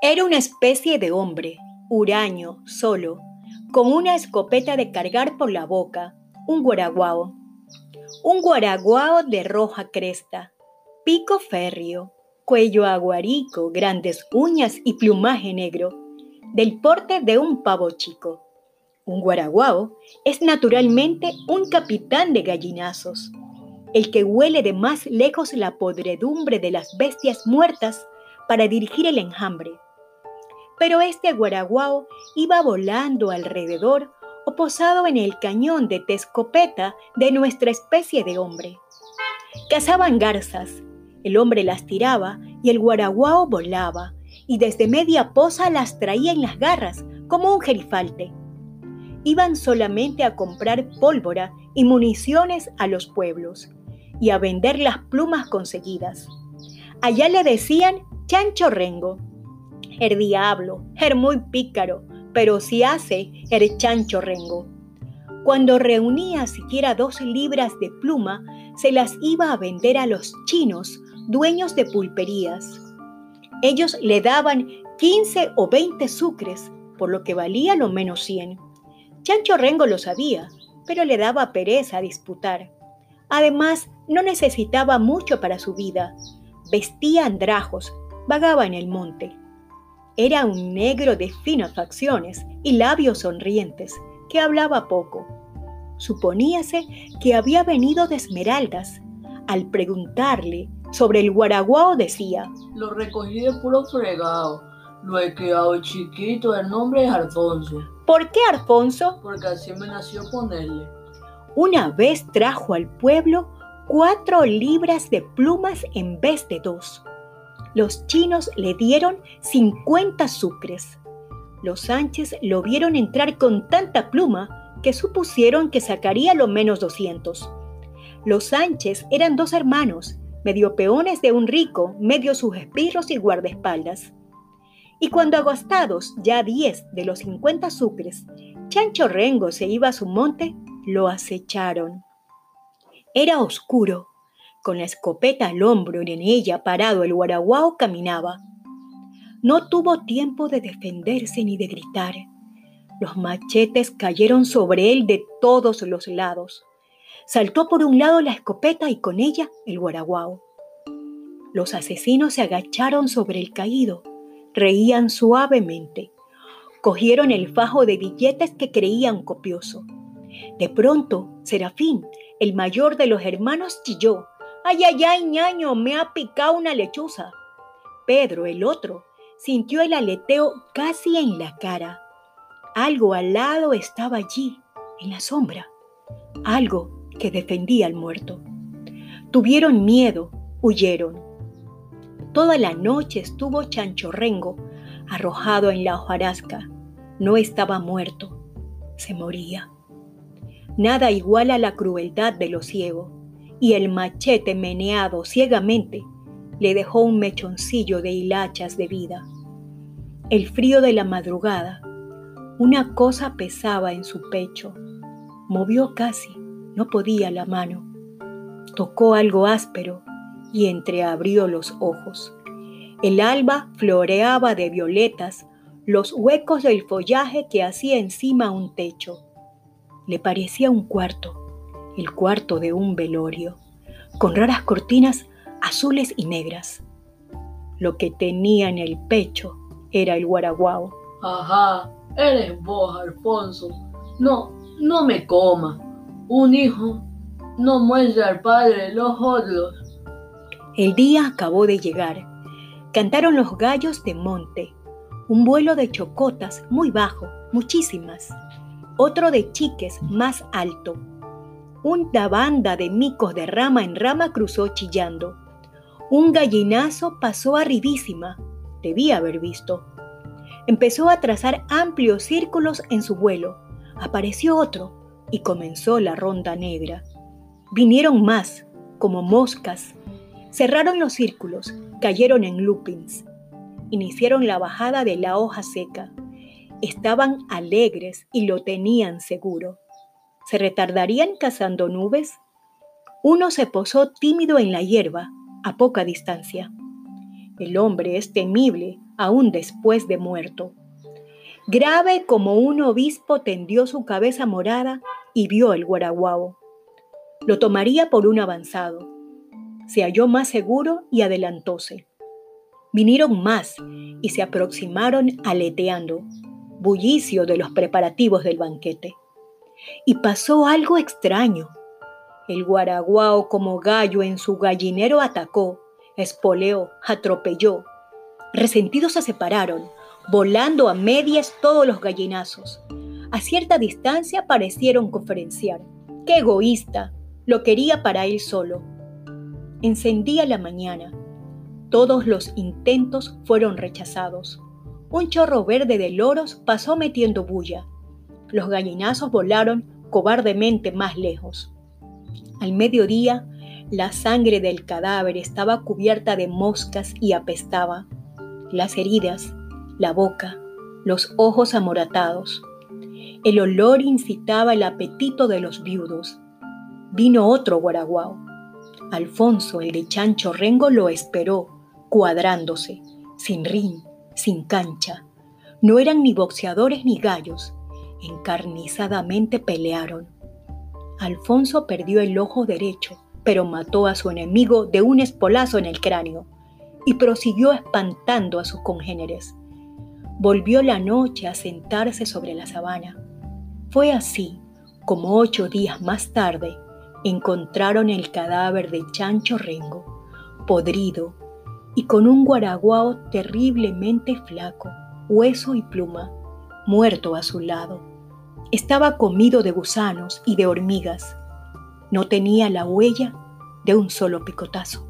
Era una especie de hombre, huraño, solo, con una escopeta de cargar por la boca, un guaraguao. Un guaraguao de roja cresta, pico férreo, cuello aguarico, grandes uñas y plumaje negro, del porte de un pavo chico. Un guaraguao es naturalmente un capitán de gallinazos, el que huele de más lejos la podredumbre de las bestias muertas para dirigir el enjambre pero este guaraguao iba volando alrededor o posado en el cañón de tescopeta de nuestra especie de hombre. Cazaban garzas, el hombre las tiraba y el guaraguao volaba, y desde media poza las traía en las garras como un gerifalte. Iban solamente a comprar pólvora y municiones a los pueblos y a vender las plumas conseguidas. Allá le decían chancho rengo el diablo, er muy pícaro, pero si hace el chancho rengo. Cuando reunía siquiera dos libras de pluma, se las iba a vender a los chinos, dueños de pulperías. Ellos le daban 15 o 20 sucres, por lo que valía lo menos 100. Chancho Rengo lo sabía, pero le daba pereza disputar. Además, no necesitaba mucho para su vida. Vestía andrajos, vagaba en el monte. Era un negro de finas facciones y labios sonrientes, que hablaba poco. Suponíase que había venido de Esmeraldas. Al preguntarle sobre el guaraguao decía, Lo recogí de puro fregado. Lo he criado chiquito, el nombre es Alfonso. ¿Por qué Alfonso? Porque así me nació ponerle. Una vez trajo al pueblo cuatro libras de plumas en vez de dos los chinos le dieron 50 sucres. Los Sánchez lo vieron entrar con tanta pluma que supusieron que sacaría lo menos 200. Los Sánchez eran dos hermanos, medio peones de un rico, medio sus espirros y guardaespaldas. Y cuando agostados ya 10 de los 50 sucres, Chancho Rengo se iba a su monte, lo acecharon. Era oscuro con la escopeta al hombro y en ella parado el guaraguao caminaba. No tuvo tiempo de defenderse ni de gritar. Los machetes cayeron sobre él de todos los lados. Saltó por un lado la escopeta y con ella el guaraguao. Los asesinos se agacharon sobre el caído, reían suavemente. Cogieron el fajo de billetes que creían copioso. De pronto, Serafín, el mayor de los hermanos, chilló Ay, ay, ay, ñaño, me ha picado una lechuza. Pedro, el otro, sintió el aleteo casi en la cara. Algo al lado estaba allí, en la sombra. Algo que defendía al muerto. Tuvieron miedo, huyeron. Toda la noche estuvo Chanchorrengo arrojado en la hojarasca. No estaba muerto, se moría. Nada iguala la crueldad de lo ciego y el machete meneado ciegamente le dejó un mechoncillo de hilachas de vida. El frío de la madrugada, una cosa pesaba en su pecho. Movió casi, no podía la mano. Tocó algo áspero y entreabrió los ojos. El alba floreaba de violetas los huecos del follaje que hacía encima un techo. Le parecía un cuarto el cuarto de un velorio, con raras cortinas azules y negras. Lo que tenía en el pecho era el guaraguao. Ajá, eres vos, Alfonso. No, no me coma. Un hijo no muestra al padre los otros. El día acabó de llegar. Cantaron los gallos de monte. Un vuelo de chocotas muy bajo, muchísimas. Otro de chiques más alto, una banda de micos de rama en rama cruzó chillando. Un gallinazo pasó arribísima, debía haber visto. Empezó a trazar amplios círculos en su vuelo. Apareció otro y comenzó la ronda negra. Vinieron más, como moscas. Cerraron los círculos, cayeron en loopings. Iniciaron la bajada de la hoja seca. Estaban alegres y lo tenían seguro. ¿Se retardarían cazando nubes? Uno se posó tímido en la hierba, a poca distancia. El hombre es temible aún después de muerto. Grave como un obispo tendió su cabeza morada y vio el guaraguao. Lo tomaría por un avanzado. Se halló más seguro y adelantóse. Vinieron más y se aproximaron aleteando, bullicio de los preparativos del banquete. Y pasó algo extraño. El guaraguao como gallo en su gallinero atacó, espoleó, atropelló. Resentidos se separaron, volando a medias todos los gallinazos. A cierta distancia parecieron conferenciar. ¡Qué egoísta! Lo quería para él solo. Encendía la mañana. Todos los intentos fueron rechazados. Un chorro verde de loros pasó metiendo bulla. Los gallinazos volaron cobardemente más lejos. Al mediodía, la sangre del cadáver estaba cubierta de moscas y apestaba. Las heridas, la boca, los ojos amoratados. El olor incitaba el apetito de los viudos. Vino otro guaraguao. Alfonso, el de Chancho Rengo, lo esperó, cuadrándose, sin ring, sin cancha. No eran ni boxeadores ni gallos. Encarnizadamente pelearon. Alfonso perdió el ojo derecho pero mató a su enemigo de un espolazo en el cráneo y prosiguió espantando a sus congéneres. Volvió la noche a sentarse sobre la sabana. Fue así como ocho días más tarde encontraron el cadáver de Chancho Rengo, podrido y con un guaraguao terriblemente flaco, hueso y pluma, muerto a su lado. Estaba comido de gusanos y de hormigas no tenía la huella de un solo picotazo.